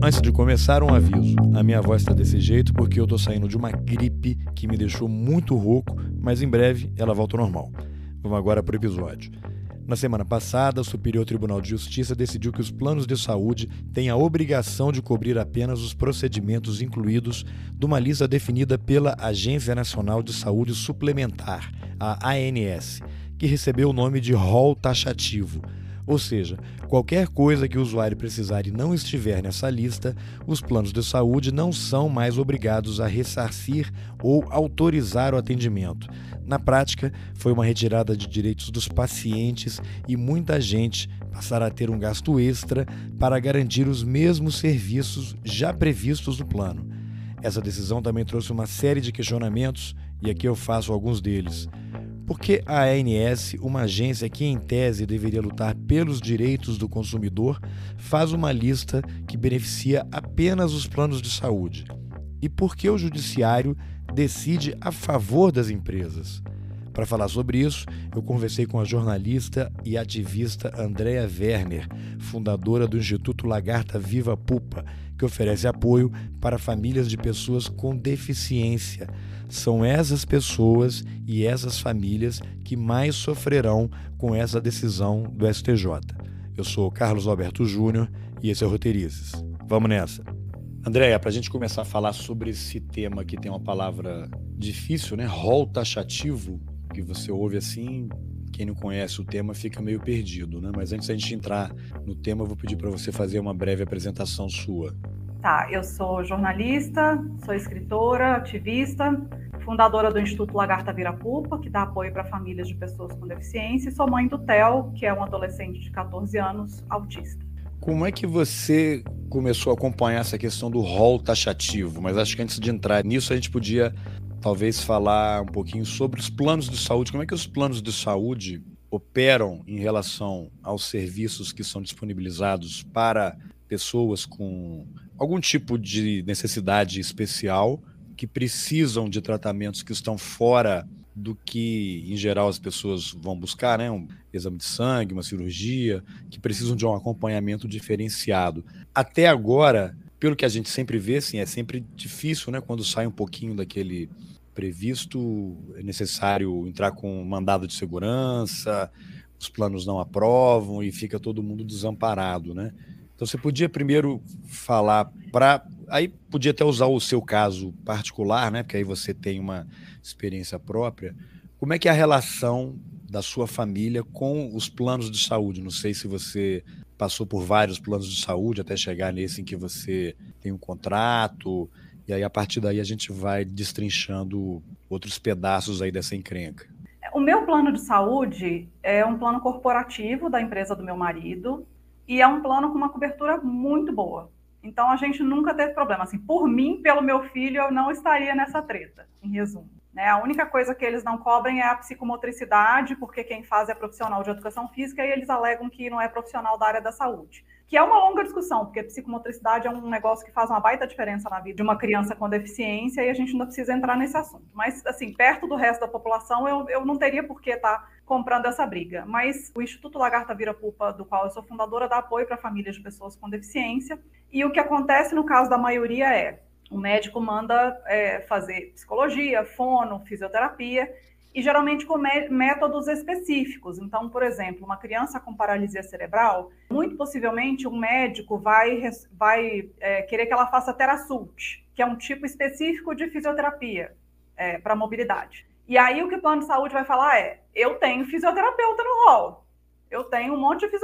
Antes de começar, um aviso. A minha voz está desse jeito porque eu tô saindo de uma gripe que me deixou muito rouco, mas em breve ela volta ao normal. Vamos agora para o episódio. Na semana passada, o Superior Tribunal de Justiça decidiu que os planos de saúde têm a obrigação de cobrir apenas os procedimentos incluídos de uma lista definida pela Agência Nacional de Saúde Suplementar, a ANS, que recebeu o nome de rol taxativo. Ou seja, qualquer coisa que o usuário precisar e não estiver nessa lista, os planos de saúde não são mais obrigados a ressarcir ou autorizar o atendimento. Na prática, foi uma retirada de direitos dos pacientes e muita gente passará a ter um gasto extra para garantir os mesmos serviços já previstos no plano. Essa decisão também trouxe uma série de questionamentos e aqui eu faço alguns deles. Por que a ANS, uma agência que em tese deveria lutar pelos direitos do consumidor, faz uma lista que beneficia apenas os planos de saúde? E por que o judiciário decide a favor das empresas. Para falar sobre isso, eu conversei com a jornalista e ativista Andrea Werner, fundadora do Instituto Lagarta Viva Pupa, que oferece apoio para famílias de pessoas com deficiência. São essas pessoas e essas famílias que mais sofrerão com essa decisão do STJ. Eu sou Carlos Alberto Júnior e esse é o Roteirizes. Vamos nessa! Andréia, para a gente começar a falar sobre esse tema que tem uma palavra difícil, né? Rol taxativo, que você ouve assim, quem não conhece o tema fica meio perdido, né? Mas antes da gente entrar no tema, eu vou pedir para você fazer uma breve apresentação sua. Tá, eu sou jornalista, sou escritora, ativista, fundadora do Instituto Lagarta Virapupa, que dá apoio para famílias de pessoas com deficiência, e sou mãe do Theo, que é um adolescente de 14 anos, autista. Como é que você começou a acompanhar essa questão do rol taxativo? Mas acho que antes de entrar nisso, a gente podia talvez falar um pouquinho sobre os planos de saúde. Como é que os planos de saúde operam em relação aos serviços que são disponibilizados para pessoas com algum tipo de necessidade especial que precisam de tratamentos que estão fora do que, em geral, as pessoas vão buscar, né? Um exame de sangue, uma cirurgia, que precisam de um acompanhamento diferenciado. Até agora, pelo que a gente sempre vê, assim, é sempre difícil, né? Quando sai um pouquinho daquele previsto, é necessário entrar com mandado de segurança, os planos não aprovam e fica todo mundo desamparado, né? Então você podia primeiro falar para aí podia até usar o seu caso particular, né? Porque aí você tem uma experiência própria. Como é que é a relação da sua família com os planos de saúde? Não sei se você passou por vários planos de saúde até chegar nesse em que você tem um contrato, e aí a partir daí a gente vai destrinchando outros pedaços aí dessa encrenca. O meu plano de saúde é um plano corporativo da empresa do meu marido e é um plano com uma cobertura muito boa. Então a gente nunca teve problema. Assim, por mim, pelo meu filho, eu não estaria nessa treta, em resumo. Né? A única coisa que eles não cobrem é a psicomotricidade, porque quem faz é profissional de educação física e eles alegam que não é profissional da área da saúde. Que é uma longa discussão, porque psicomotricidade é um negócio que faz uma baita diferença na vida de uma criança com deficiência e a gente não precisa entrar nesse assunto. Mas, assim, perto do resto da população, eu, eu não teria por que estar tá comprando essa briga. Mas o Instituto Lagarta Vira Pupa, do qual eu sou fundadora, dá apoio para famílias de pessoas com deficiência. E o que acontece no caso da maioria é o médico manda é, fazer psicologia, fono, fisioterapia, e geralmente com métodos específicos. Então, por exemplo, uma criança com paralisia cerebral, muito possivelmente um médico vai, vai é, querer que ela faça Terasult, que é um tipo específico de fisioterapia é, para mobilidade. E aí o que o plano de saúde vai falar é: eu tenho fisioterapeuta no rol, eu tenho um monte de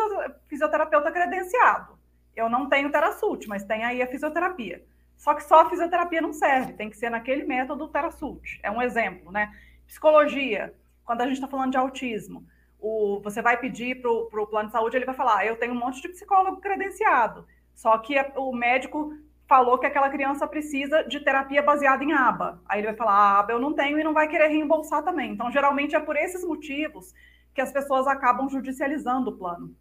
fisioterapeuta credenciado. Eu não tenho Terasult, mas tem aí a fisioterapia. Só que só a fisioterapia não serve, tem que ser naquele método Terasult. É um exemplo, né? Psicologia, quando a gente está falando de autismo. o, você vai pedir para o plano de saúde, ele vai falar: ah, eu tenho um monte de psicólogo credenciado, só que o médico falou que aquela criança precisa de terapia baseada em aba. Aí ele vai falar: a aba eu não tenho e não vai querer reembolsar também. Então, geralmente é por esses motivos que as pessoas acabam judicializando o plano.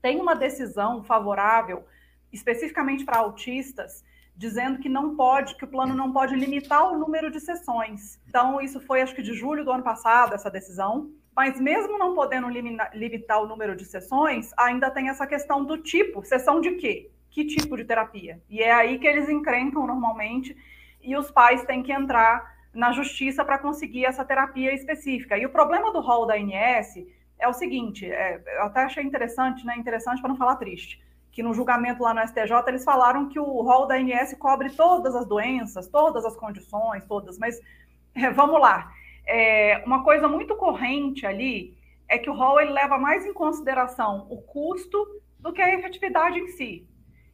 Tem uma decisão favorável, especificamente para autistas, dizendo que não pode, que o plano não pode limitar o número de sessões. Então, isso foi acho que de julho do ano passado, essa decisão. Mas mesmo não podendo limitar o número de sessões, ainda tem essa questão do tipo, sessão de quê? Que tipo de terapia? E é aí que eles encrencam normalmente e os pais têm que entrar na justiça para conseguir essa terapia específica. E o problema do rol da ANS é o seguinte, é, eu até achei interessante, né? Interessante para não falar triste que no julgamento lá no STJ eles falaram que o rol da ANS cobre todas as doenças, todas as condições, todas, mas é, vamos lá. É, uma coisa muito corrente ali é que o rol ele leva mais em consideração o custo do que a efetividade em si.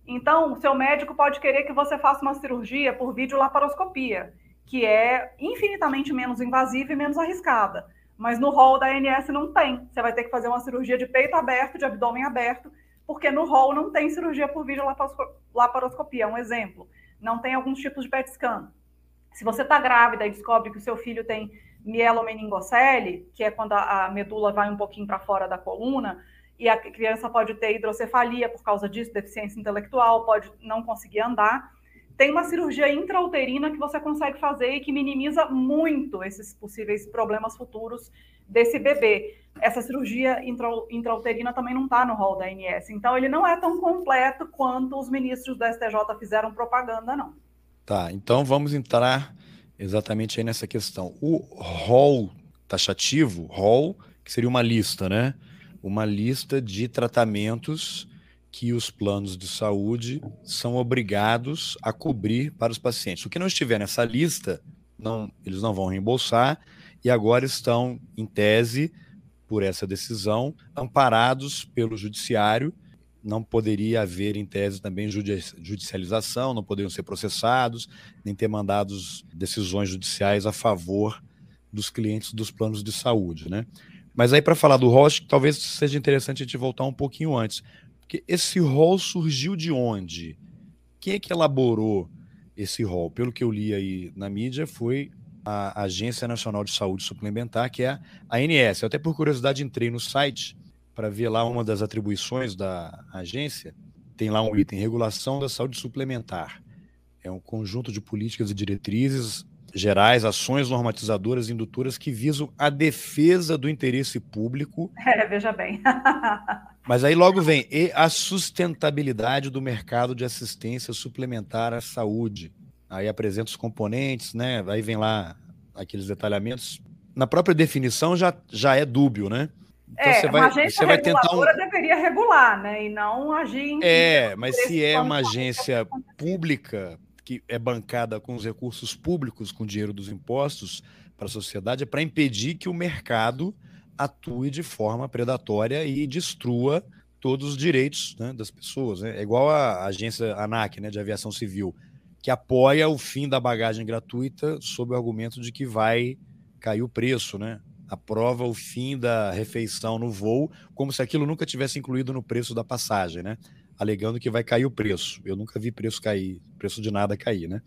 Então, o seu médico pode querer que você faça uma cirurgia por videolaparoscopia, que é infinitamente menos invasiva e menos arriscada. Mas no rol da ANS não tem. Você vai ter que fazer uma cirurgia de peito aberto, de abdômen aberto, porque no rol não tem cirurgia por videolaparoscopia, é um exemplo. Não tem alguns tipos de PET scan. Se você está grávida e descobre que o seu filho tem mielomeningocele, que é quando a, medula vai um pouquinho para fora da coluna, e a criança pode ter hidrocefalia por causa disso, deficiência intelectual, pode não conseguir andar. Tem uma cirurgia intrauterina que você consegue fazer e que minimiza muito esses possíveis problemas futuros desse bebê. Essa cirurgia intrauterina também não está no rol da ANS. Então, ele não é tão completo quanto os ministros do STJ fizeram propaganda, não. Tá, então vamos entrar exatamente aí nessa questão. O rol taxativo, rol, que seria uma lista, né? Uma lista de tratamentos que os planos de saúde são obrigados a cobrir para os pacientes. O que não estiver nessa lista, não, eles não vão reembolsar e agora estão, em tese, por essa decisão, amparados pelo judiciário. Não poderia haver, em tese, também judicialização, não poderiam ser processados, nem ter mandados decisões judiciais a favor dos clientes dos planos de saúde. Né? Mas aí, para falar do que talvez seja interessante a gente voltar um pouquinho antes. Porque esse rol surgiu de onde? Quem é que elaborou esse rol? Pelo que eu li aí na mídia, foi a Agência Nacional de Saúde Suplementar, que é a ANS. Eu até por curiosidade entrei no site para ver lá uma das atribuições da agência. Tem lá um item, regulação da saúde suplementar. É um conjunto de políticas e diretrizes gerais, ações normatizadoras e indutoras que visam a defesa do interesse público. É, veja bem. Mas aí logo vem e a sustentabilidade do mercado de assistência suplementar à saúde aí apresenta os componentes, né? Aí vem lá aqueles detalhamentos. Na própria definição já, já é dúbio, né? Então é, você vai, você vai tentar um... deveria regular, né? E não agir em... É, mas se é uma agência pública que é bancada com os recursos públicos, com o dinheiro dos impostos para a sociedade, é para impedir que o mercado atue de forma predatória e destrua todos os direitos né, das pessoas. Né? É igual a agência ANAC, né, de aviação civil que apoia o fim da bagagem gratuita sob o argumento de que vai cair o preço, né? Aprova o fim da refeição no voo, como se aquilo nunca tivesse incluído no preço da passagem, né? Alegando que vai cair o preço. Eu nunca vi preço cair, preço de nada cair, né?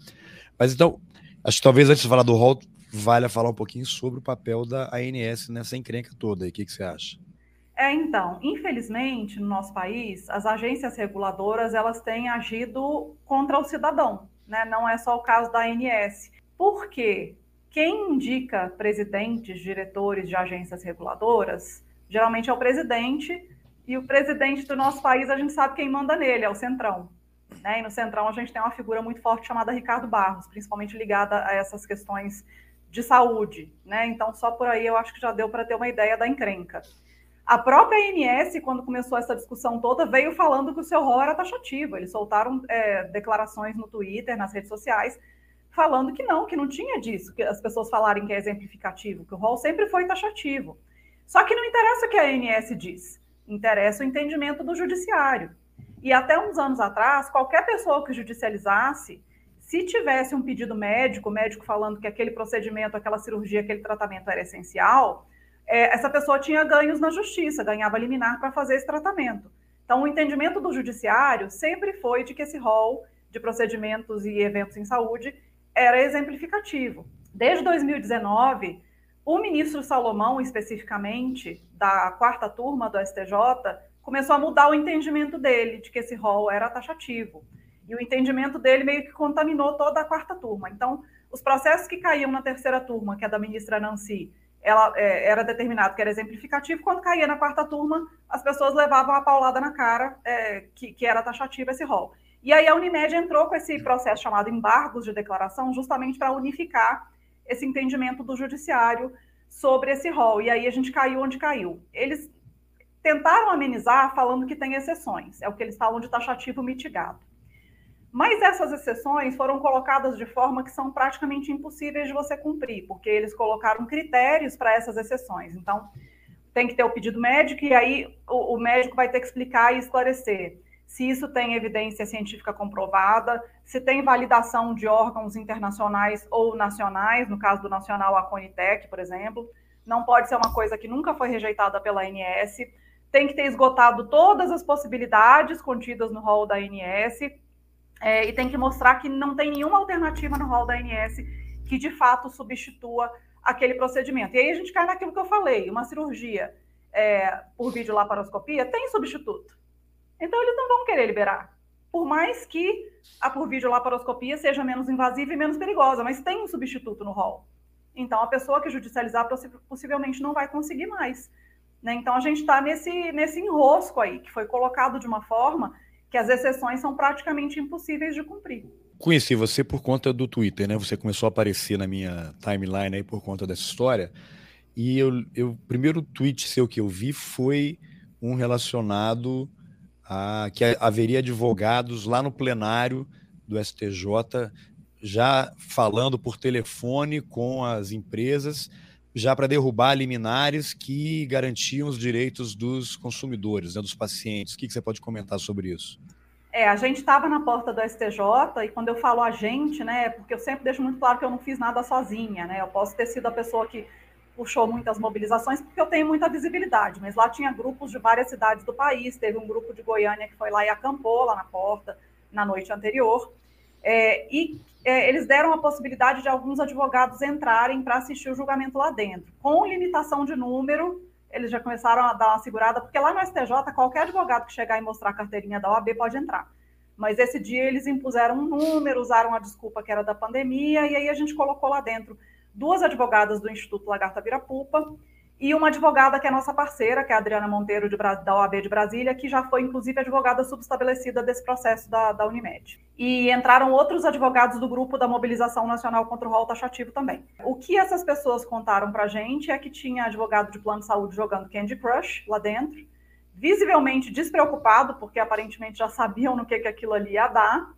Mas então, acho que talvez antes de falar do rol, valha falar um pouquinho sobre o papel da ANS nessa encrenca toda. O que, que você acha? É, então, infelizmente, no nosso país, as agências reguladoras elas têm agido contra o cidadão né? não é só o caso da ANS. Por quê? Quem indica presidentes, diretores de agências reguladoras, geralmente é o presidente, e o presidente do nosso país, a gente sabe quem manda nele, é o Centrão. Né? E no Centrão a gente tem uma figura muito forte chamada Ricardo Barros, principalmente ligada a essas questões de saúde. Né? Então, só por aí eu acho que já deu para ter uma ideia da encrenca. A própria ANS, quando começou essa discussão toda, veio falando que o seu rol era taxativo. Eles soltaram é, declarações no Twitter, nas redes sociais, falando que não, que não tinha disso, que as pessoas falarem que é exemplificativo, que o rol sempre foi taxativo. Só que não interessa o que a ANS diz, interessa o entendimento do judiciário. E até uns anos atrás, qualquer pessoa que judicializasse, se tivesse um pedido médico, médico falando que aquele procedimento, aquela cirurgia, aquele tratamento era essencial, é, essa pessoa tinha ganhos na justiça, ganhava liminar para fazer esse tratamento. Então, o entendimento do judiciário sempre foi de que esse rol de procedimentos e eventos em saúde era exemplificativo. Desde 2019, o ministro Salomão, especificamente, da quarta turma do STJ, começou a mudar o entendimento dele de que esse rol era taxativo. E o entendimento dele meio que contaminou toda a quarta turma. Então, os processos que caíam na terceira turma, que é da ministra Nancy, ela é, era determinado que era exemplificativo, quando caía na quarta turma, as pessoas levavam a paulada na cara é, que, que era taxativo esse rol. E aí a Unimed entrou com esse processo chamado embargos de declaração, justamente para unificar esse entendimento do judiciário sobre esse rol. E aí a gente caiu onde caiu. Eles tentaram amenizar falando que tem exceções, é o que eles falam de taxativo mitigado. Mas essas exceções foram colocadas de forma que são praticamente impossíveis de você cumprir, porque eles colocaram critérios para essas exceções. Então, tem que ter o pedido médico, e aí o, o médico vai ter que explicar e esclarecer se isso tem evidência científica comprovada, se tem validação de órgãos internacionais ou nacionais, no caso do nacional, a Conitec, por exemplo. Não pode ser uma coisa que nunca foi rejeitada pela ANS. Tem que ter esgotado todas as possibilidades contidas no rol da ANS é, e tem que mostrar que não tem nenhuma alternativa no rol da ANS que de fato substitua aquele procedimento. E aí a gente cai naquilo que eu falei: uma cirurgia é, por videolaparoscopia tem substituto. Então eles não vão querer liberar. Por mais que a por videolaparoscopia seja menos invasiva e menos perigosa, mas tem um substituto no rol. Então a pessoa que judicializar possivelmente não vai conseguir mais. Né? Então a gente está nesse, nesse enrosco aí, que foi colocado de uma forma que as exceções são praticamente impossíveis de cumprir. Conheci você por conta do Twitter, né? Você começou a aparecer na minha timeline aí por conta dessa história. E eu, eu o primeiro tweet seu que eu vi foi um relacionado a que haveria advogados lá no plenário do STJ já falando por telefone com as empresas já para derrubar liminares que garantiam os direitos dos consumidores, né, dos pacientes. O que, que você pode comentar sobre isso? É, a gente estava na porta do STJ e quando eu falo a gente, né, porque eu sempre deixo muito claro que eu não fiz nada sozinha, né, eu posso ter sido a pessoa que puxou muitas mobilizações porque eu tenho muita visibilidade, mas lá tinha grupos de várias cidades do país, teve um grupo de Goiânia que foi lá e acampou lá na porta na noite anterior, é, e é, eles deram a possibilidade de alguns advogados entrarem para assistir o julgamento lá dentro. Com limitação de número, eles já começaram a dar uma segurada, porque lá no STJ, qualquer advogado que chegar e mostrar a carteirinha da OAB pode entrar. Mas esse dia eles impuseram um número, usaram a desculpa que era da pandemia, e aí a gente colocou lá dentro duas advogadas do Instituto Lagarta Virapupa e uma advogada que é nossa parceira, que é a Adriana Monteiro, de, da OAB de Brasília, que já foi, inclusive, advogada subestabelecida desse processo da, da Unimed. E entraram outros advogados do grupo da Mobilização Nacional contra o Rol Taxativo também. O que essas pessoas contaram para a gente é que tinha advogado de plano de saúde jogando Candy Crush lá dentro, visivelmente despreocupado, porque aparentemente já sabiam no que, que aquilo ali ia dar,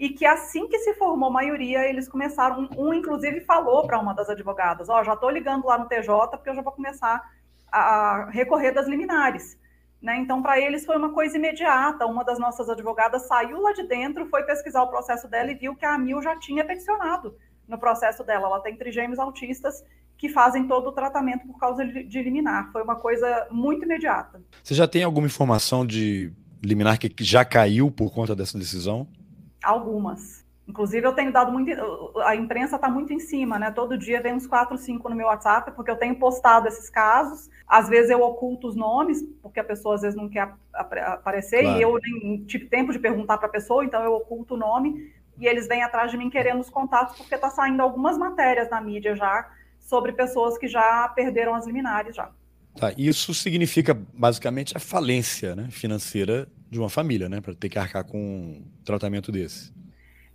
e que assim que se formou maioria, eles começaram, um, inclusive falou para uma das advogadas, ó, oh, já estou ligando lá no TJ porque eu já vou começar a recorrer das liminares. Né? Então, para eles foi uma coisa imediata. Uma das nossas advogadas saiu lá de dentro, foi pesquisar o processo dela e viu que a AMIL já tinha peticionado no processo dela. Ela tem trigêmeos autistas que fazem todo o tratamento por causa de liminar. Foi uma coisa muito imediata. Você já tem alguma informação de liminar que já caiu por conta dessa decisão? Algumas. Inclusive, eu tenho dado muito. A imprensa está muito em cima, né? Todo dia vem uns quatro, cinco no meu WhatsApp, porque eu tenho postado esses casos. Às vezes eu oculto os nomes, porque a pessoa às vezes não quer aparecer, claro. e eu nem tive tempo de perguntar para a pessoa, então eu oculto o nome, e eles vêm atrás de mim querendo os contatos, porque está saindo algumas matérias na mídia já sobre pessoas que já perderam as liminares já. Tá, isso significa basicamente a falência né, financeira de uma família, né, para ter que arcar com um tratamento desse.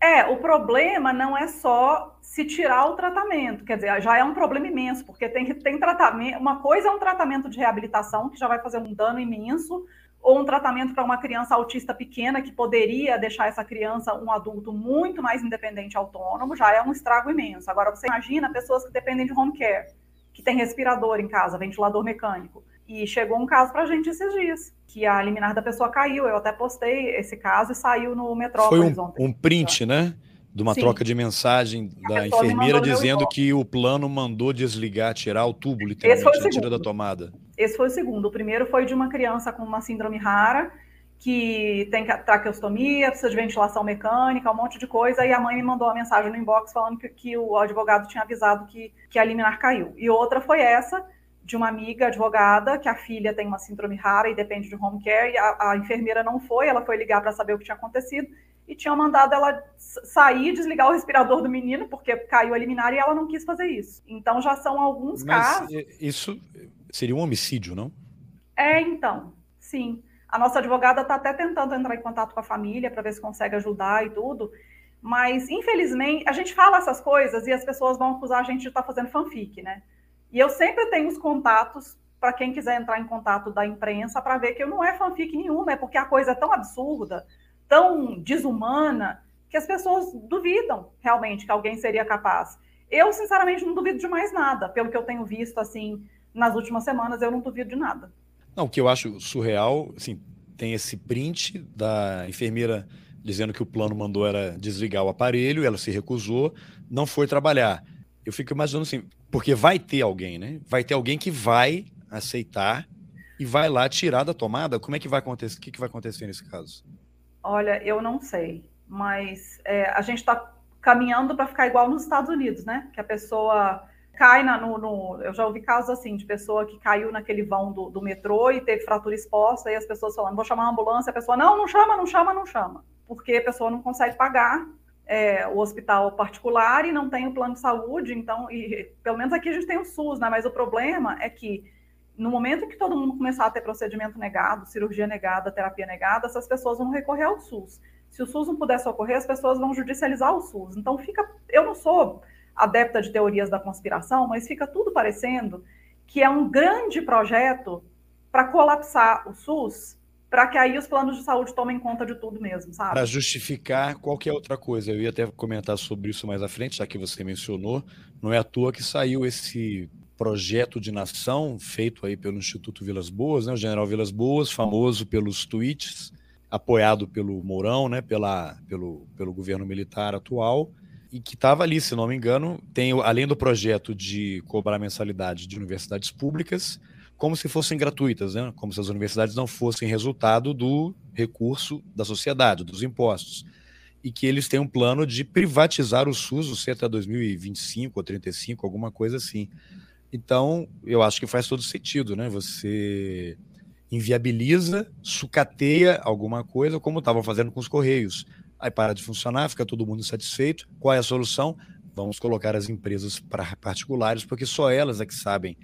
É, o problema não é só se tirar o tratamento, quer dizer, já é um problema imenso, porque tem, tem tratamento, uma coisa é um tratamento de reabilitação, que já vai fazer um dano imenso, ou um tratamento para uma criança autista pequena, que poderia deixar essa criança um adulto muito mais independente autônomo, já é um estrago imenso. Agora, você imagina pessoas que dependem de home care, que tem respirador em casa, ventilador mecânico. E chegou um caso para a gente esses dias, que a liminar da pessoa caiu. Eu até postei esse caso e saiu no Metrópolis Foi um, um print, né? de uma Sim. troca de mensagem da enfermeira dizendo que o plano mandou desligar, tirar o tubo, literalmente, tira da tomada. Esse foi o segundo. O primeiro foi de uma criança com uma síndrome rara, que tem traqueostomia, precisa de ventilação mecânica, um monte de coisa, e a mãe me mandou uma mensagem no inbox falando que, que o advogado tinha avisado que, que a liminar caiu. E outra foi essa, de uma amiga advogada, que a filha tem uma síndrome rara e depende de home care, e a, a enfermeira não foi, ela foi ligar para saber o que tinha acontecido, e tinham mandado ela sair, desligar o respirador do menino, porque caiu a liminar e ela não quis fazer isso. Então já são alguns Mas casos. Isso seria um homicídio, não? É, então, sim. A nossa advogada está até tentando entrar em contato com a família para ver se consegue ajudar e tudo. Mas, infelizmente, a gente fala essas coisas e as pessoas vão acusar a gente de estar tá fazendo fanfic, né? E eu sempre tenho os contatos para quem quiser entrar em contato da imprensa para ver que não é fanfic nenhuma, é porque a coisa é tão absurda tão desumana que as pessoas duvidam realmente que alguém seria capaz. Eu, sinceramente, não duvido de mais nada. Pelo que eu tenho visto, assim, nas últimas semanas, eu não duvido de nada. Não, o que eu acho surreal, assim, tem esse print da enfermeira dizendo que o plano mandou era desligar o aparelho, ela se recusou, não foi trabalhar. Eu fico imaginando assim, porque vai ter alguém, né? Vai ter alguém que vai aceitar e vai lá tirar da tomada. Como é que vai acontecer? O que, que vai acontecer nesse caso? Olha, eu não sei, mas é, a gente está caminhando para ficar igual nos Estados Unidos, né? Que a pessoa cai na, no, no, Eu já ouvi casos assim, de pessoa que caiu naquele vão do, do, metrô e teve fratura exposta, e as pessoas falando, vou chamar uma ambulância, a pessoa, não, não chama, não chama, não chama. Porque a pessoa não consegue pagar é, o hospital particular e não tem o plano de saúde, então, e, pelo menos aqui a gente tem o SUS, né? Mas o problema é que no momento que todo mundo começar a ter procedimento negado, cirurgia negada, terapia negada, essas pessoas vão recorrer ao SUS. Se o SUS não puder socorrer, as pessoas vão judicializar o SUS. Então fica, eu não sou adepta de teorias da conspiração, mas fica tudo parecendo que é um grande projeto para colapsar o SUS, para que aí os planos de saúde tomem conta de tudo mesmo, sabe? Para justificar qualquer outra coisa. Eu ia até comentar sobre isso mais à frente, já que você mencionou. Não é à toa que saiu esse projeto de nação feito aí pelo Instituto Vilas Boas, né, o General Vilas Boas, famoso pelos tweets, apoiado pelo Mourão, né, pela, pelo, pelo governo militar atual, e que estava ali, se não me engano, tem além do projeto de cobrar mensalidade de universidades públicas, como se fossem gratuitas, né, como se as universidades não fossem resultado do recurso da sociedade, dos impostos e que eles têm um plano de privatizar o SUS, o até 2025 ou 35, alguma coisa assim. Então, eu acho que faz todo sentido, né? Você inviabiliza, sucateia alguma coisa, como estavam fazendo com os Correios. Aí para de funcionar, fica todo mundo insatisfeito. Qual é a solução? Vamos colocar as empresas para particulares, porque só elas é que sabem.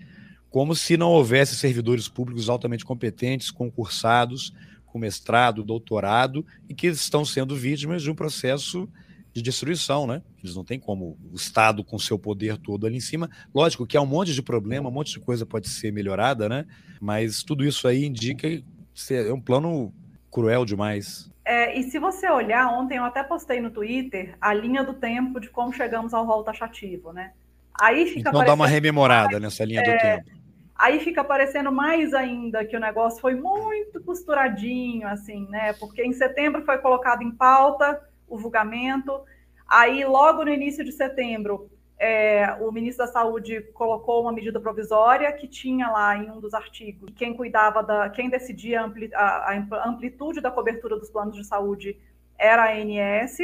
Como se não houvesse servidores públicos altamente competentes, concursados, com mestrado, doutorado, e que estão sendo vítimas de um processo de destruição, né? Eles não têm como o Estado com seu poder todo ali em cima. Lógico que há um monte de problema, um monte de coisa pode ser melhorada, né? Mas tudo isso aí indica que é um plano cruel demais. É, e se você olhar, ontem eu até postei no Twitter a linha do tempo de como chegamos ao rol taxativo, né? Aí fica então dá uma rememorada nessa linha é, do tempo. Aí fica parecendo mais ainda que o negócio foi muito costuradinho, assim, né? Porque em setembro foi colocado em pauta o julgamento. Aí, logo no início de setembro, é, o ministro da Saúde colocou uma medida provisória que tinha lá em um dos artigos quem cuidava da, quem decidia a, a amplitude da cobertura dos planos de saúde era a ANS,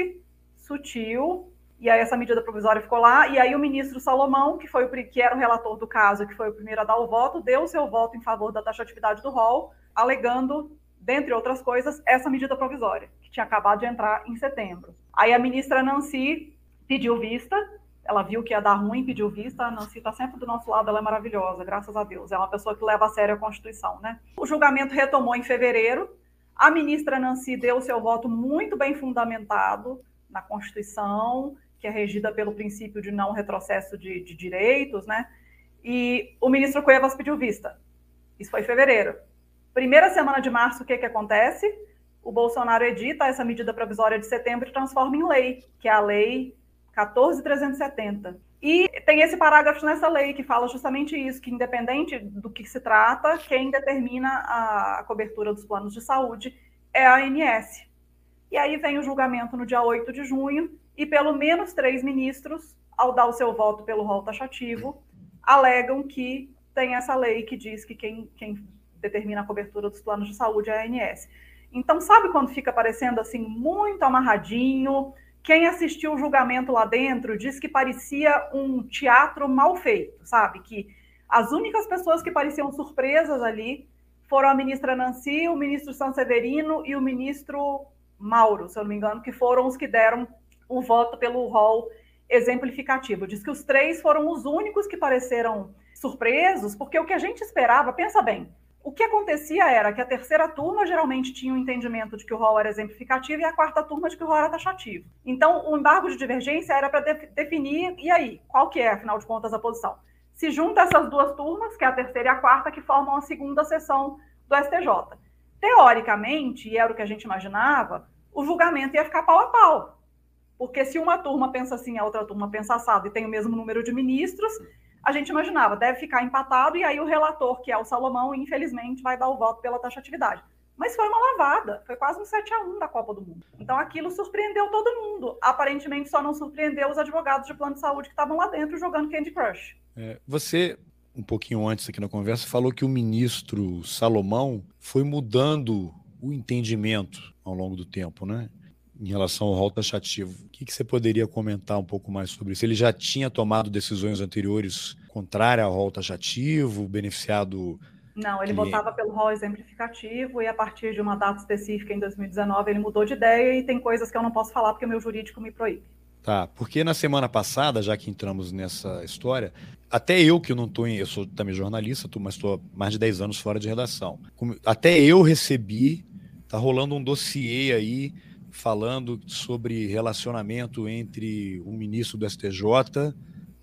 sutil, e aí essa medida provisória ficou lá, e aí o ministro Salomão, que foi o que era o relator do caso, que foi o primeiro a dar o voto, deu o seu voto em favor da taxatividade do rol, alegando dentre outras coisas, essa medida provisória, que tinha acabado de entrar em setembro. Aí a ministra Nancy pediu vista, ela viu que ia dar ruim, pediu vista. A Nancy está sempre do nosso lado, ela é maravilhosa, graças a Deus. É uma pessoa que leva a sério a Constituição, né? O julgamento retomou em fevereiro. A ministra Nancy deu seu voto muito bem fundamentado na Constituição, que é regida pelo princípio de não retrocesso de, de direitos, né? E o ministro Cuevas pediu vista. Isso foi em fevereiro. Primeira semana de março, o que, que acontece? O Bolsonaro edita essa medida provisória de setembro e transforma em lei, que é a Lei 14.370. E tem esse parágrafo nessa lei que fala justamente isso, que independente do que se trata, quem determina a cobertura dos planos de saúde é a ANS. E aí vem o julgamento no dia 8 de junho, e pelo menos três ministros, ao dar o seu voto pelo rol taxativo, alegam que tem essa lei que diz que quem, quem determina a cobertura dos planos de saúde é a ANS. Então, sabe quando fica parecendo assim muito amarradinho? Quem assistiu o julgamento lá dentro diz que parecia um teatro mal feito, sabe? Que as únicas pessoas que pareciam surpresas ali foram a ministra Nancy, o ministro Sanseverino e o ministro Mauro, se eu não me engano, que foram os que deram o voto pelo rol exemplificativo. Diz que os três foram os únicos que pareceram surpresos, porque o que a gente esperava, pensa bem, o que acontecia era que a terceira turma geralmente tinha o um entendimento de que o rol era exemplificativo e a quarta turma de que o rol era taxativo. Então, o embargo de divergência era para de definir, e aí, qual que é, afinal de contas, a posição? Se junta essas duas turmas, que é a terceira e a quarta, que formam a segunda sessão do STJ. Teoricamente, e era o que a gente imaginava, o julgamento ia ficar pau a pau. Porque se uma turma pensa assim, a outra turma pensa assado e tem o mesmo número de ministros, a gente imaginava, deve ficar empatado, e aí o relator, que é o Salomão, infelizmente, vai dar o voto pela taxatividade. Mas foi uma lavada, foi quase um 7 a 1 da Copa do Mundo. Então aquilo surpreendeu todo mundo. Aparentemente só não surpreendeu os advogados de plano de saúde que estavam lá dentro jogando Candy Crush. É, você, um pouquinho antes aqui na conversa, falou que o ministro Salomão foi mudando o entendimento ao longo do tempo, né? Em relação ao rol taxativo. O que, que você poderia comentar um pouco mais sobre isso? Ele já tinha tomado decisões anteriores contrárias ao rol taxativo, beneficiado não, ele votava pelo rol exemplificativo e a partir de uma data específica em 2019 ele mudou de ideia e tem coisas que eu não posso falar porque o meu jurídico me proíbe. Tá, porque na semana passada, já que entramos nessa história, até eu que não estou eu sou também jornalista, mas estou mais de 10 anos fora de redação. Até eu recebi, tá rolando um dossiê aí falando sobre relacionamento entre o ministro do STJ,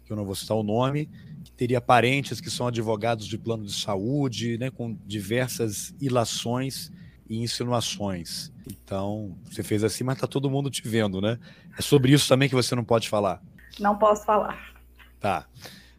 que eu não vou citar o nome, teria parentes que são advogados de plano de saúde, né, com diversas ilações e insinuações. Então, você fez assim, mas tá todo mundo te vendo, né? É sobre isso também que você não pode falar. Não posso falar. Tá,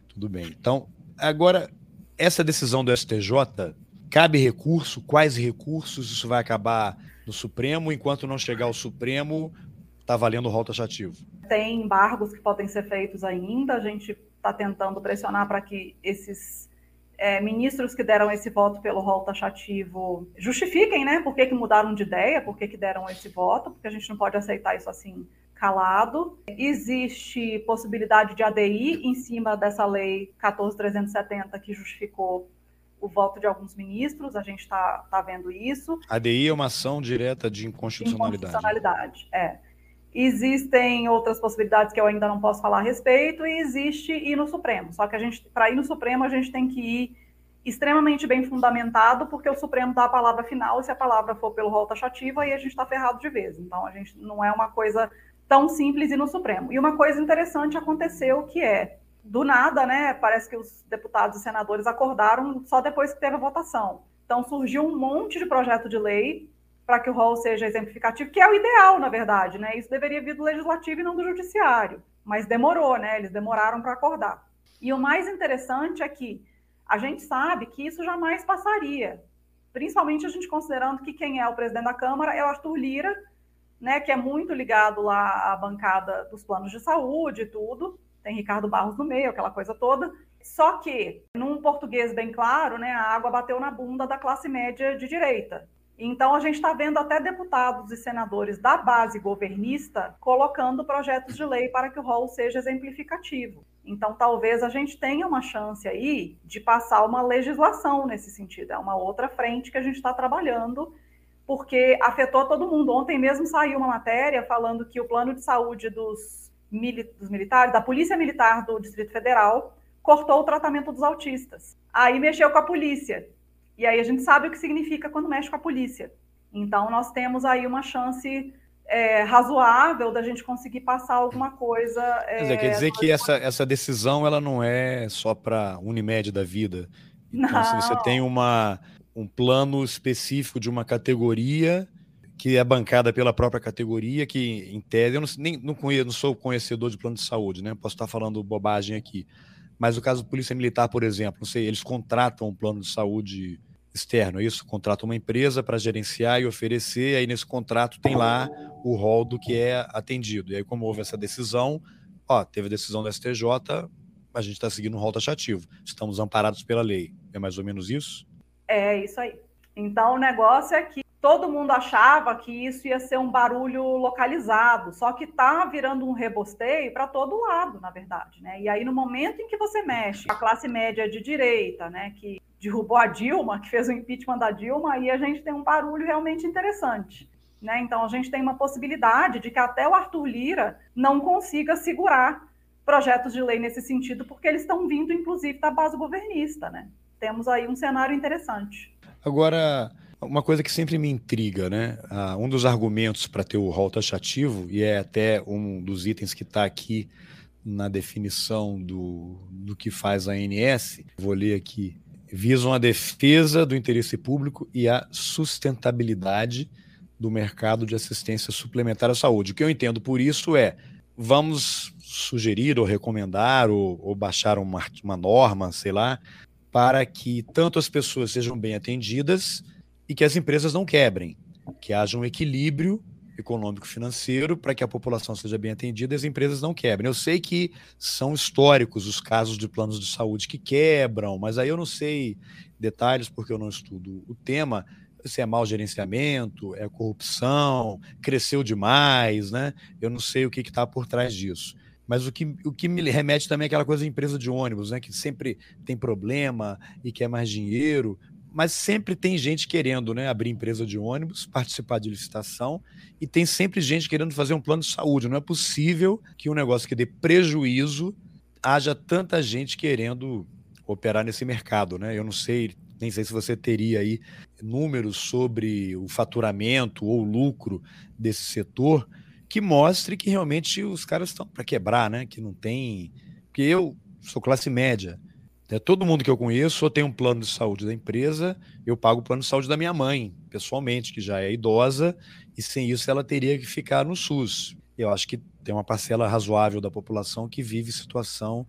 tudo bem. Então, agora, essa decisão do STJ, cabe recurso? Quais recursos? Isso vai acabar no Supremo? Enquanto não chegar ao Supremo, está valendo o rol taxativo? Tem embargos que podem ser feitos ainda. A gente está tentando pressionar para que esses é, ministros que deram esse voto pelo rol taxativo justifiquem, né? Por que, que mudaram de ideia, por que, que deram esse voto, porque a gente não pode aceitar isso assim calado. Existe possibilidade de ADI em cima dessa lei 14370 que justificou o voto de alguns ministros, a gente está tá vendo isso. ADI é uma ação direta de inconstitucionalidade. Inconstitucionalidade, é. Existem outras possibilidades que eu ainda não posso falar a respeito e existe ir no Supremo. Só que a gente, para ir no Supremo, a gente tem que ir extremamente bem fundamentado, porque o Supremo dá a palavra final, e se a palavra for pelo rol taxativo, aí a gente está ferrado de vez. Então, a gente não é uma coisa tão simples ir no Supremo. E uma coisa interessante aconteceu que é, do nada, né, parece que os deputados e senadores acordaram só depois que teve a votação. Então, surgiu um monte de projeto de lei para que o rol seja exemplificativo, que é o ideal, na verdade, né? Isso deveria vir do legislativo e não do judiciário, mas demorou, né? Eles demoraram para acordar. E o mais interessante é que a gente sabe que isso jamais passaria, principalmente a gente considerando que quem é o presidente da Câmara é o Arthur Lira, né, que é muito ligado lá à bancada dos planos de saúde e tudo. Tem Ricardo Barros no meio, aquela coisa toda. Só que, num português bem claro, né, a água bateu na bunda da classe média de direita. Então, a gente está vendo até deputados e senadores da base governista colocando projetos de lei para que o rol seja exemplificativo. Então, talvez a gente tenha uma chance aí de passar uma legislação nesse sentido. É uma outra frente que a gente está trabalhando, porque afetou todo mundo. Ontem mesmo saiu uma matéria falando que o plano de saúde dos, dos militares, da Polícia Militar do Distrito Federal, cortou o tratamento dos autistas. Aí mexeu com a polícia. E aí a gente sabe o que significa quando mexe com a polícia. Então, nós temos aí uma chance é, razoável da gente conseguir passar alguma coisa. É, dizer, quer dizer que essa, essa decisão ela não é só para Unimed da vida. Então, não. se você tem uma, um plano específico de uma categoria que é bancada pela própria categoria, que em tese, eu não, nem, não, conheço, não sou conhecedor de plano de saúde, né? Posso estar falando bobagem aqui. Mas o caso da Polícia Militar, por exemplo, não sei, eles contratam um plano de saúde externo, é isso? Contrata uma empresa para gerenciar e oferecer, aí nesse contrato tem lá o rol do que é atendido. E aí, como houve essa decisão, ó, teve a decisão da STJ, a gente está seguindo um rol taxativo. Estamos amparados pela lei. É mais ou menos isso? É isso aí. Então, o negócio é que todo mundo achava que isso ia ser um barulho localizado, só que está virando um rebosteio para todo lado, na verdade. Né? E aí, no momento em que você mexe a classe média de direita, né, que derrubou a Dilma, que fez o impeachment da Dilma, aí a gente tem um barulho realmente interessante. Né? Então, a gente tem uma possibilidade de que até o Arthur Lira não consiga segurar projetos de lei nesse sentido, porque eles estão vindo, inclusive, da base governista. Né? Temos aí um cenário interessante. Agora, uma coisa que sempre me intriga, né? Ah, um dos argumentos para ter o rol taxativo, e é até um dos itens que está aqui na definição do, do que faz a ANS, vou ler aqui, visam a defesa do interesse público e a sustentabilidade do mercado de assistência suplementar à saúde. O que eu entendo por isso é, vamos sugerir ou recomendar ou, ou baixar uma, uma norma, sei lá, para que tanto as pessoas sejam bem atendidas e que as empresas não quebrem, que haja um equilíbrio econômico-financeiro para que a população seja bem atendida e as empresas não quebrem. Eu sei que são históricos os casos de planos de saúde que quebram, mas aí eu não sei detalhes porque eu não estudo o tema se é mau gerenciamento, é corrupção, cresceu demais, né? Eu não sei o que está por trás disso. Mas o que, o que me remete também é aquela coisa de empresa de ônibus, né? Que sempre tem problema e quer mais dinheiro, mas sempre tem gente querendo né, abrir empresa de ônibus, participar de licitação, e tem sempre gente querendo fazer um plano de saúde. Não é possível que um negócio que dê prejuízo haja tanta gente querendo operar nesse mercado. Né? Eu não sei, nem sei se você teria aí números sobre o faturamento ou lucro desse setor que mostre que realmente os caras estão para quebrar, né? Que não tem. Porque eu sou classe média. Né? Todo mundo que eu conheço ou tem um plano de saúde da empresa, eu pago o plano de saúde da minha mãe, pessoalmente, que já é idosa, e sem isso ela teria que ficar no SUS. Eu acho que tem uma parcela razoável da população que vive situação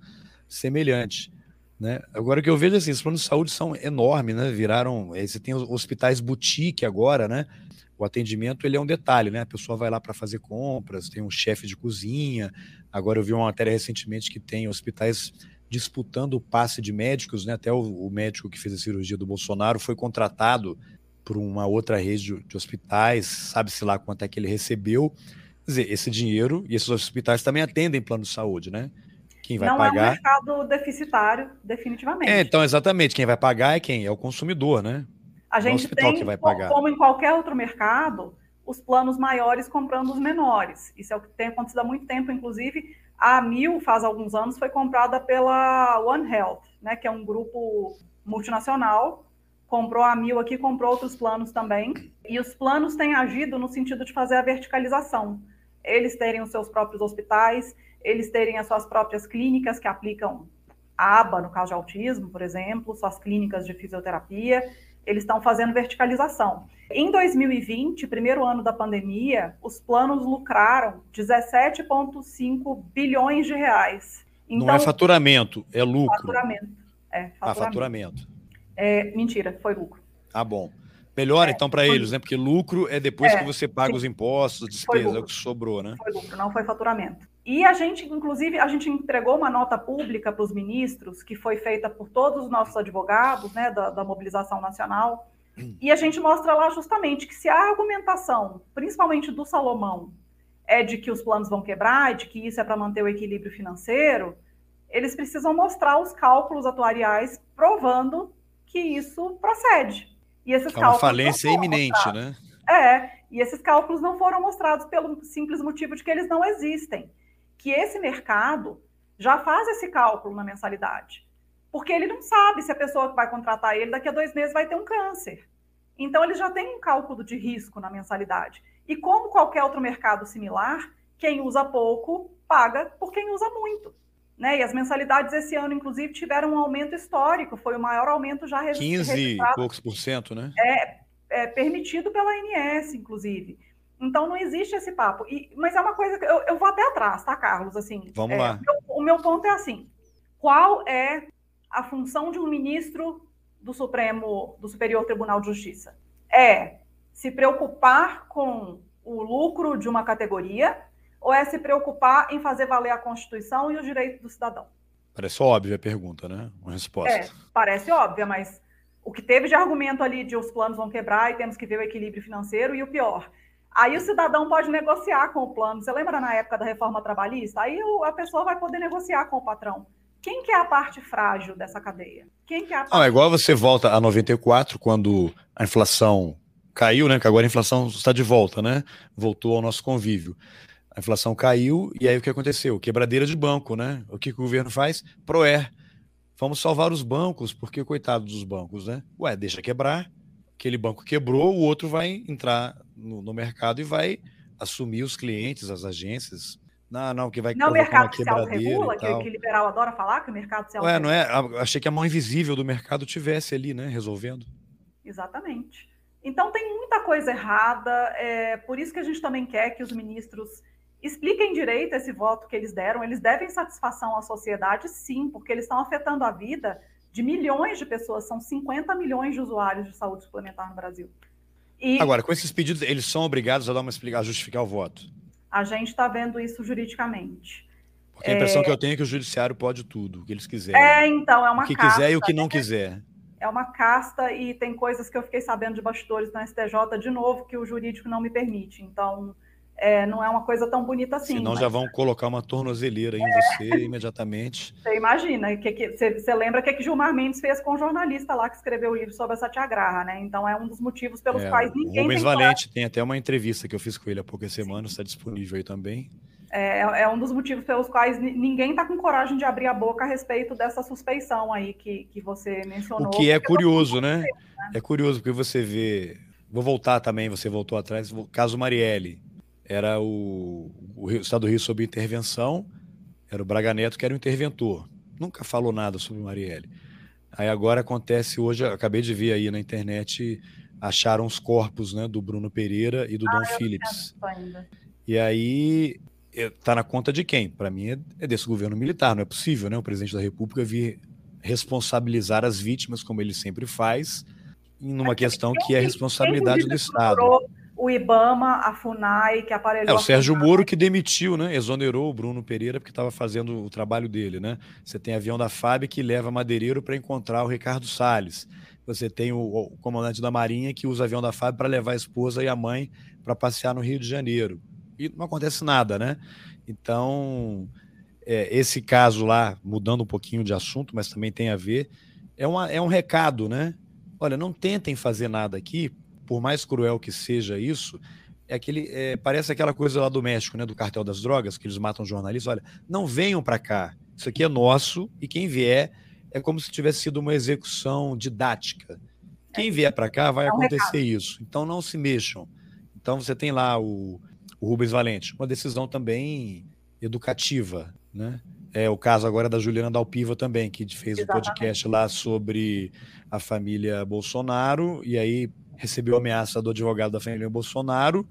semelhante. Né? Agora o que eu vejo assim, os planos de saúde são enormes, né? Viraram. Eh, você tem os hospitais boutique agora, né? O atendimento ele é um detalhe, né? A pessoa vai lá para fazer compras, tem um chefe de cozinha. Agora eu vi uma matéria recentemente que tem hospitais disputando o passe de médicos, né? Até o, o médico que fez a cirurgia do Bolsonaro foi contratado por uma outra rede de, de hospitais, sabe-se lá quanto é que ele recebeu. Quer dizer, esse dinheiro e esses hospitais também atendem plano de saúde, né? Quem vai não pagar. é um mercado deficitário, definitivamente. É, então, exatamente. Quem vai pagar é quem? É o consumidor, né? A gente hospital tem, que vai pagar. como em qualquer outro mercado, os planos maiores comprando os menores. Isso é o que tem acontecido há muito tempo, inclusive. A Mil, faz alguns anos, foi comprada pela One Health, né, que é um grupo multinacional. Comprou a Mil aqui, comprou outros planos também. E os planos têm agido no sentido de fazer a verticalização. Eles terem os seus próprios hospitais, eles terem as suas próprias clínicas que aplicam a aba, no caso de autismo, por exemplo, suas clínicas de fisioterapia, eles estão fazendo verticalização. Em 2020, primeiro ano da pandemia, os planos lucraram 17,5 bilhões de reais. Então, Não é então, faturamento, é lucro. Faturamento. É, faturamento. Ah, faturamento. É, mentira, foi lucro. Ah, bom. Melhor, é, então, para eles, né? Porque lucro é depois é, que você paga sim. os impostos, despesa, é o que sobrou, né? Foi lucro, não foi faturamento. E a gente, inclusive, a gente entregou uma nota pública para os ministros, que foi feita por todos os nossos advogados, né, da, da mobilização nacional, e a gente mostra lá justamente que se a argumentação, principalmente do Salomão, é de que os planos vão quebrar, de que isso é para manter o equilíbrio financeiro, eles precisam mostrar os cálculos atuariais provando que isso procede. E esses é uma falência iminente, mostrados. né? É, e esses cálculos não foram mostrados pelo simples motivo de que eles não existem. Que esse mercado já faz esse cálculo na mensalidade. Porque ele não sabe se a pessoa que vai contratar ele daqui a dois meses vai ter um câncer. Então, ele já tem um cálculo de risco na mensalidade. E como qualquer outro mercado similar, quem usa pouco paga por quem usa muito. Né? E as mensalidades esse ano, inclusive, tiveram um aumento histórico, foi o maior aumento já registrado. 15 e poucos por cento, né? É, é, permitido pela ANS, inclusive. Então não existe esse papo. E, mas é uma coisa que eu, eu vou até atrás, tá, Carlos? Assim, Vamos é, lá. O meu ponto é assim: qual é a função de um ministro do Supremo, do Superior Tribunal de Justiça? É se preocupar com o lucro de uma categoria ou é se preocupar em fazer valer a Constituição e os direitos do cidadão? Parece óbvia a pergunta, né? Uma resposta. É, parece óbvia, mas o que teve de argumento ali de os planos vão quebrar e temos que ver o equilíbrio financeiro e o pior. Aí o cidadão pode negociar com o plano. Você lembra na época da reforma trabalhista? Aí a pessoa vai poder negociar com o patrão. Quem que é a parte frágil dessa cadeia? Quem que é a parte... Não, é igual você volta a 94, quando a inflação caiu, né? Que agora a inflação está de volta, né? Voltou ao nosso convívio. A inflação caiu e aí o que aconteceu? Quebradeira de banco, né? O que, que o governo faz? Proer. Vamos salvar os bancos, porque coitado dos bancos, né? Ué, deixa quebrar. Aquele banco quebrou, o outro vai entrar no, no mercado e vai assumir os clientes, as agências. Não, não, que vai Não, o mercado se autorregula, que, que liberal adora falar, que o mercado se autorregula. Ué, não é? Achei que a mão invisível do mercado tivesse ali, né? Resolvendo. Exatamente. Então tem muita coisa errada, é por isso que a gente também quer que os ministros expliquem direito esse voto que eles deram. Eles devem satisfação à sociedade, sim, porque eles estão afetando a vida de milhões de pessoas. São 50 milhões de usuários de saúde suplementar no Brasil. E Agora, com esses pedidos, eles são obrigados a dar uma explicação, a justificar o voto? A gente está vendo isso juridicamente. Porque a impressão é... que eu tenho é que o judiciário pode tudo, o que eles quiserem. É, então, é uma O que casta, quiser e o que não né? quiser. É uma casta e tem coisas que eu fiquei sabendo de bastidores na STJ, de novo, que o jurídico não me permite. Então, é, não é uma coisa tão bonita assim. Senão mas... já vão colocar uma tornozeleira em é. você imediatamente. Você imagina, que, que, você, você lembra o que, que Gilmar Mendes fez com o jornalista lá que escreveu o livro sobre a Satyagraha, né? Então é um dos motivos pelos é, quais ninguém. Rubens tem Valente tem até uma entrevista que eu fiz com ele há poucas semanas, está disponível aí também. É, é, um dos motivos pelos quais ninguém está com coragem de abrir a boca a respeito dessa suspeição aí que, que você mencionou. O que é curioso, né? né? É curioso, porque você vê. Vou voltar também, você voltou atrás, caso Marielle era o, o Estado do Rio sob intervenção, era o Braga Neto que era o interventor. Nunca falou nada sobre Marielle. Aí agora acontece hoje, acabei de ver aí na internet, acharam os corpos né, do Bruno Pereira e do ah, Dom Phillips. E aí está na conta de quem? Para mim é, é, desse governo militar. Não é possível, né? O presidente da República vir responsabilizar as vítimas, como ele sempre faz, numa é questão que é responsabilidade do Estado o IBAMA, a FUNAI, que aparelhou. É, o Sérgio Moro que demitiu, né? Exonerou o Bruno Pereira porque estava fazendo o trabalho dele, né? Você tem avião da FAB que leva madeireiro para encontrar o Ricardo Salles. Você tem o, o, comandante da Marinha que usa avião da FAB para levar a esposa e a mãe para passear no Rio de Janeiro. E não acontece nada, né? Então, é, esse caso lá, mudando um pouquinho de assunto, mas também tem a ver, é, uma, é um recado, né? Olha, não tentem fazer nada aqui, por mais cruel que seja isso, é aquele, é, parece aquela coisa lá do México, né, do cartel das drogas, que eles matam jornalistas. Olha, não venham para cá. Isso aqui é nosso e quem vier é como se tivesse sido uma execução didática. Quem vier para cá vai é acontecer isso. Então não se mexam. Então você tem lá o, o Rubens Valente, uma decisão também educativa, né? É o caso agora da Juliana Dalpiva também, que fez o um podcast lá sobre a família Bolsonaro e aí recebeu ameaça do advogado da família Bolsonaro,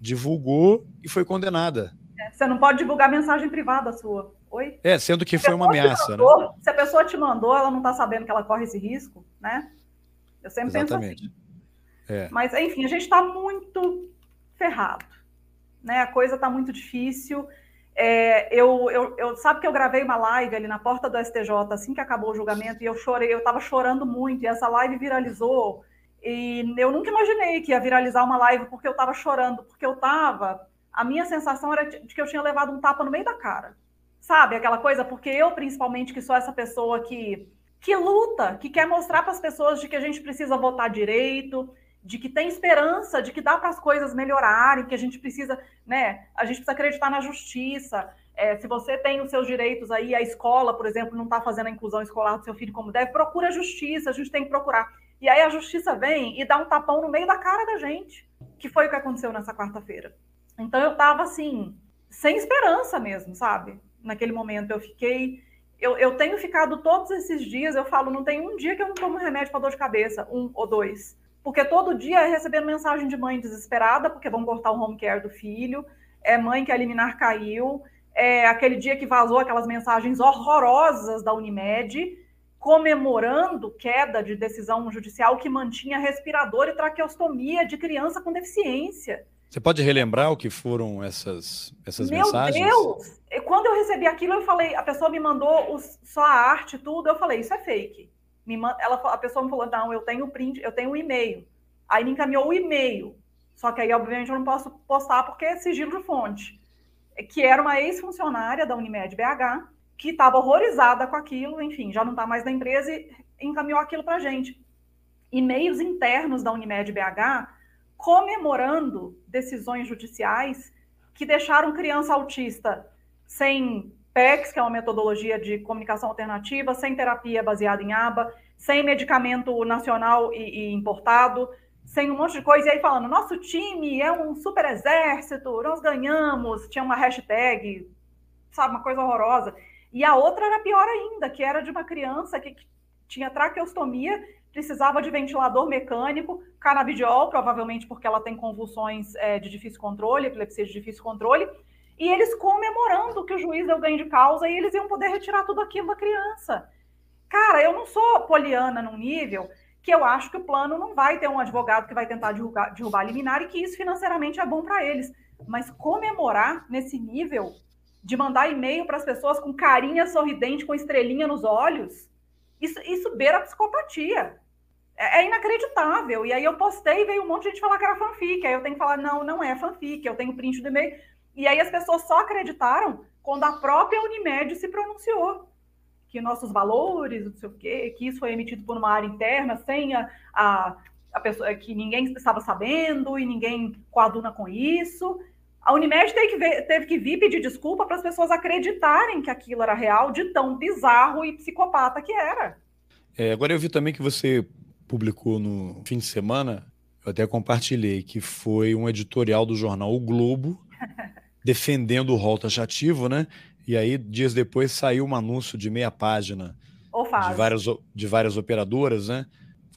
divulgou e foi condenada. É, você não pode divulgar mensagem privada sua. Oi? É, sendo que foi uma ameaça, né? mandou, né? Se a pessoa te mandou, ela não está sabendo que ela corre esse risco, né? Eu sempre Exatamente. penso assim. É. Mas, enfim, a gente está muito ferrado. Né? A coisa está muito difícil. É, eu, eu, eu, sabe que eu gravei uma live ali na porta do STJ assim que acabou o julgamento e eu chorei, eu estava chorando muito e essa live viralizou e eu nunca imaginei que ia viralizar uma live porque eu estava chorando, porque eu estava. A minha sensação era de que eu tinha levado um tapa no meio da cara. Sabe aquela coisa? Porque eu, principalmente, que sou essa pessoa que, que luta, que quer mostrar para as pessoas de que a gente precisa votar direito, de que tem esperança, de que dá para as coisas melhorarem, que a gente precisa, né? A gente precisa acreditar na justiça. É, se você tem os seus direitos aí, a escola, por exemplo, não está fazendo a inclusão escolar do seu filho como deve, procura justiça, a gente tem que procurar. E aí a justiça vem e dá um tapão no meio da cara da gente, que foi o que aconteceu nessa quarta-feira. Então eu tava assim, sem esperança mesmo, sabe? Naquele momento eu fiquei. Eu, eu tenho ficado todos esses dias, eu falo, não tem um dia que eu não tomo remédio para dor de cabeça, um ou dois. Porque todo dia é recebendo mensagem de mãe desesperada, porque vão cortar o home care do filho, é mãe que a liminar caiu, é aquele dia que vazou aquelas mensagens horrorosas da Unimed, comemorando queda de decisão judicial que mantinha respirador e traqueostomia de criança com deficiência. Você pode relembrar o que foram essas, essas Meu mensagens? Meu Deus! Quando eu recebi aquilo, eu falei, a pessoa me mandou os, só a arte tudo, eu falei, isso é fake. Me, ela, a pessoa me falou, não, eu tenho print, eu tenho o um e-mail. Aí me encaminhou o e-mail. Só que aí, obviamente, eu não posso postar porque é sigilo de fonte. Que era uma ex-funcionária da Unimed BH, que estava horrorizada com aquilo, enfim, já não está mais na empresa e encaminhou aquilo para a gente. E-mails internos da Unimed BH comemorando decisões judiciais que deixaram criança autista sem PECs, que é uma metodologia de comunicação alternativa, sem terapia baseada em aba, sem medicamento nacional e, e importado, sem um monte de coisa, e aí falando, nosso time é um super exército, nós ganhamos, tinha uma hashtag, sabe, uma coisa horrorosa. E a outra era pior ainda, que era de uma criança que tinha traqueostomia precisava de ventilador mecânico, canabidiol, provavelmente porque ela tem convulsões é, de difícil controle, epilepsia de difícil controle, e eles comemorando que o juiz deu ganho de causa e eles iam poder retirar tudo aquilo da criança. Cara, eu não sou poliana num nível que eu acho que o plano não vai ter um advogado que vai tentar derrubar, derrubar liminar e que isso financeiramente é bom para eles. Mas comemorar nesse nível de mandar e-mail para as pessoas com carinha sorridente, com estrelinha nos olhos, isso, isso beira a psicopatia. É, é, inacreditável. E aí eu postei e veio um monte de gente falar que era fanfic. Aí eu tenho que falar, não, não é fanfic, eu tenho print do e-mail. E aí as pessoas só acreditaram quando a própria Unimed se pronunciou. Que nossos valores, não sei o quê, que isso foi emitido por uma área interna, sem a, a, a pessoa que ninguém estava sabendo e ninguém coaduna com isso. A Unimed teve que, ver, teve que vir pedir desculpa para as pessoas acreditarem que aquilo era real, de tão bizarro e psicopata que era. É, agora eu vi também que você publicou no fim de semana, eu até compartilhei, que foi um editorial do jornal O Globo, defendendo o rol taxativo, né? E aí, dias depois, saiu um anúncio de meia página de várias, de várias operadoras, né?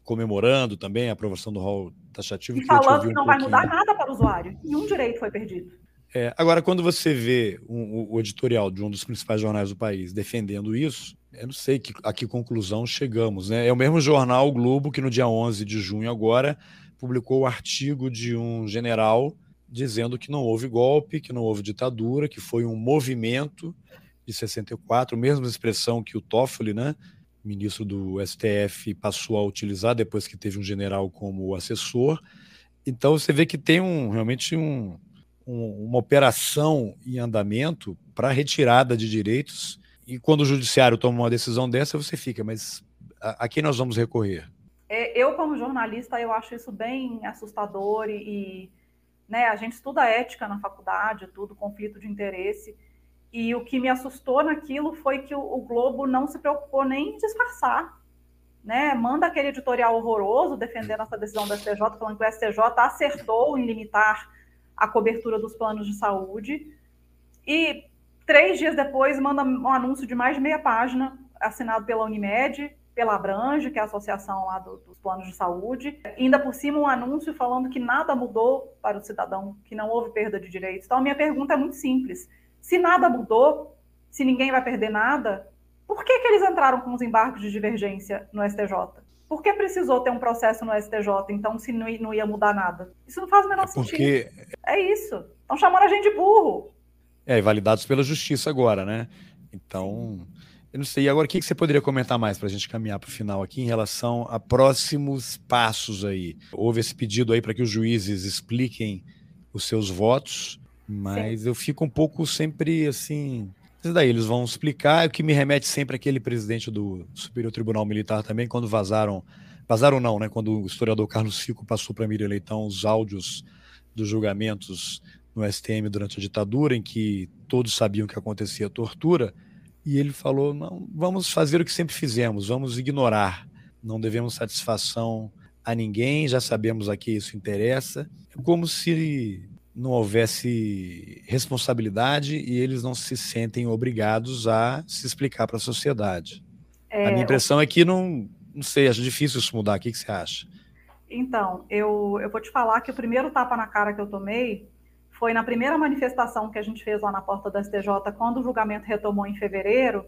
Comemorando também a aprovação do rol taxativo. E falando que, não vai mudar nada para o usuário. Nenhum direito foi perdido. É, agora, quando você vê um, o editorial de um dos principais jornais do país defendendo isso, eu não sei que, a que conclusão chegamos. Né? É o mesmo jornal o Globo que no dia 11 de junho agora publicou o artigo de um general dizendo que não houve golpe, que não houve ditadura, que foi um movimento de 64, mesma expressão que o Toffoli, né, ministro do STF passou a utilizar depois que teve um general como assessor. Então você vê que tem um, realmente um, um, uma operação em andamento para retirada de direitos. E quando o judiciário toma uma decisão dessa, você fica, mas a, a quem nós vamos recorrer? É, eu, como jornalista, eu acho isso bem assustador e, e né, a gente estuda ética na faculdade, tudo, conflito de interesse. E o que me assustou naquilo foi que o, Globo não se preocupou nem em disfarçar. Né? Manda aquele editorial horroroso defendendo essa decisão do STJ, falando que o STJ acertou em limitar a cobertura dos planos de saúde. E três dias depois manda um anúncio de mais de meia página, assinado pela Unimed, pela Abrange, que é a associação lá do, dos planos de saúde. Ainda por cima um anúncio falando que nada mudou para o cidadão, que não houve perda de direitos. Então a minha pergunta é muito simples se nada mudou, se ninguém vai perder nada, por que, que eles entraram com os embargos de divergência no STJ? Por que precisou ter um processo no STJ, então, se não, não ia mudar nada? Isso não faz o menor é porque... sentido. É isso. Estão chamando a gente de burro. É, e validados pela justiça agora, né? Então, eu não sei. E agora, o que, que você poderia comentar mais para a gente caminhar para o final aqui em relação a próximos passos aí? Houve esse pedido aí para que os juízes expliquem os seus votos. Mas Sim. eu fico um pouco sempre assim. Daí, eles vão explicar, o que me remete sempre àquele presidente do Superior Tribunal Militar também, quando vazaram. Vazaram não, né? Quando o historiador Carlos Fico passou para Miriam Leitão os áudios dos julgamentos no STM durante a ditadura, em que todos sabiam que acontecia tortura, e ele falou: não, vamos fazer o que sempre fizemos, vamos ignorar, não devemos satisfação a ninguém, já sabemos a que isso interessa. É como se não houvesse responsabilidade e eles não se sentem obrigados a se explicar para a sociedade. É, a minha impressão é que não, não sei, acho difícil isso mudar. O que, que você acha? Então, eu, eu vou te falar que o primeiro tapa na cara que eu tomei foi na primeira manifestação que a gente fez lá na porta da STJ, quando o julgamento retomou em fevereiro,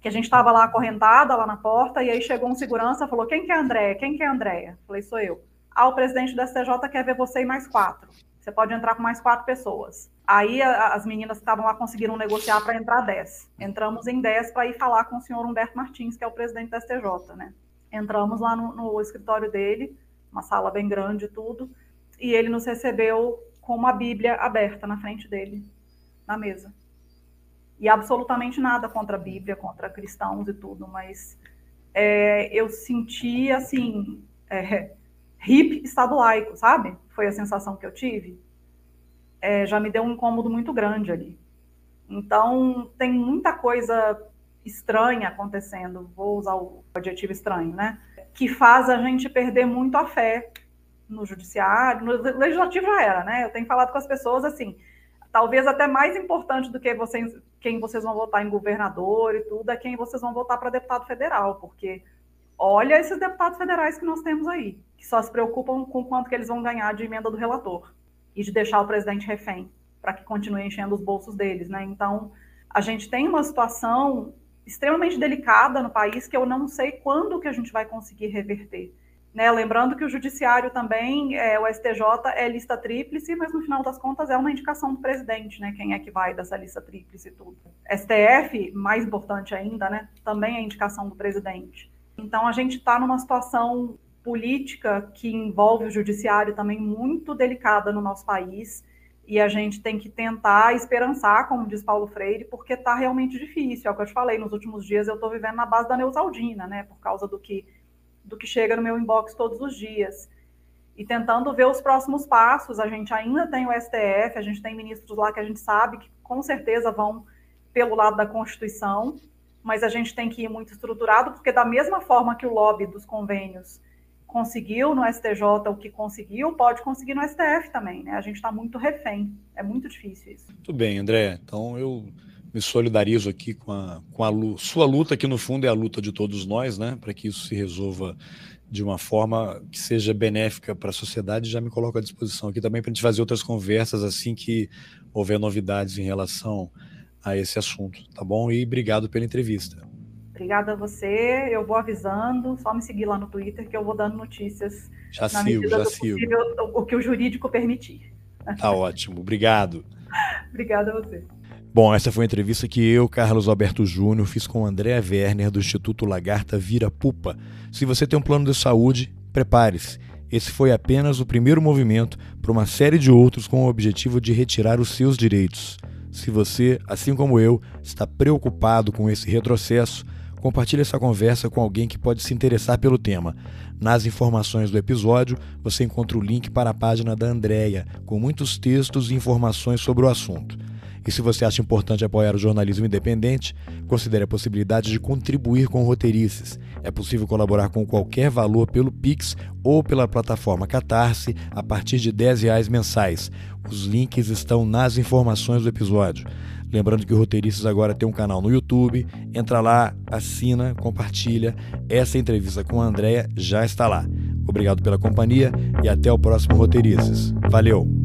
que a gente estava lá acorrentada, lá na porta, e aí chegou um segurança, falou, quem que é a Andréia? Quem que é a Andréia? Falei, sou eu. Ah, o presidente do STJ quer ver você e mais quatro. Você pode entrar com mais quatro pessoas. Aí a, as meninas que estavam lá conseguiram negociar para entrar dez. Entramos em dez para ir falar com o senhor Humberto Martins, que é o presidente do STJ, né? Entramos lá no, no escritório dele, uma sala bem grande e tudo, e ele nos recebeu com uma Bíblia aberta na frente dele, na mesa e absolutamente nada contra a Bíblia, contra cristãos e tudo, mas é, eu senti assim, é, hip Estado laico, sabe? Foi a sensação que eu tive. É, já me deu um incômodo muito grande ali. Então, tem muita coisa estranha acontecendo, vou usar o adjetivo estranho, né? Que faz a gente perder muito a fé no judiciário, no legislativo já era, né? Eu tenho falado com as pessoas assim, talvez até mais importante do que vocês, quem vocês vão votar em governador e tudo, é quem vocês vão votar para deputado federal, porque olha esses deputados federais que nós temos aí, que só se preocupam com quanto que eles vão ganhar de emenda do relator e de deixar o presidente refém, para que continue enchendo os bolsos deles, né? Então, a gente tem uma situação extremamente delicada no país que eu não sei quando que a gente vai conseguir reverter. Né, lembrando que o judiciário também, é, o STJ é lista tríplice, mas no final das contas é uma indicação do presidente, né? Quem é que vai dessa lista tríplice e tudo. STF, mais importante ainda, né? Também é indicação do presidente. Então a gente está numa situação política que envolve o judiciário também muito delicada no nosso país e a gente tem que tentar esperançar, como diz Paulo Freire, porque está realmente difícil. É o que eu te falei, nos últimos dias eu estou vivendo na base da Neusaldina, né? Por causa do que do que chega no meu inbox todos os dias. E tentando ver os próximos passos, a gente ainda tem o STF, a gente tem ministros lá que a gente sabe que com certeza vão pelo lado da Constituição, mas a gente tem que ir muito estruturado, porque da mesma forma que o lobby dos convênios conseguiu no STJ o que conseguiu, pode conseguir no STF também, né? A gente está muito refém, é muito difícil isso. Muito bem, André. Então eu me solidarizo aqui com a, com a sua luta, que no fundo é a luta de todos nós, né, para que isso se resolva de uma forma que seja benéfica para a sociedade. Já me coloco à disposição aqui também para a gente fazer outras conversas assim que houver novidades em relação a esse assunto, tá bom? E obrigado pela entrevista. Obrigada a você. Eu vou avisando, só me seguir lá no Twitter que eu vou dando notícias já na sigo, já do sigo. possível, o que o jurídico permitir. Tá ótimo. Obrigado. Obrigada a você. Bom, essa foi a entrevista que eu, Carlos Alberto Júnior, fiz com Andréa Werner, do Instituto Lagarta Vira Pupa. Se você tem um plano de saúde, prepare-se. Esse foi apenas o primeiro movimento para uma série de outros com o objetivo de retirar os seus direitos. Se você, assim como eu, está preocupado com esse retrocesso, compartilhe essa conversa com alguém que pode se interessar pelo tema. Nas informações do episódio, você encontra o link para a página da Andrea, com muitos textos e informações sobre o assunto. E se você acha importante apoiar o jornalismo independente, considere a possibilidade de contribuir com roteirices. É possível colaborar com qualquer valor pelo Pix ou pela plataforma Catarse a partir de R$ reais mensais. Os links estão nas informações do episódio. Lembrando que o Roteiristas agora tem um canal no YouTube. Entra lá, assina, compartilha. Essa entrevista com a Andrea já está lá. Obrigado pela companhia e até o próximo Roteiristas. Valeu!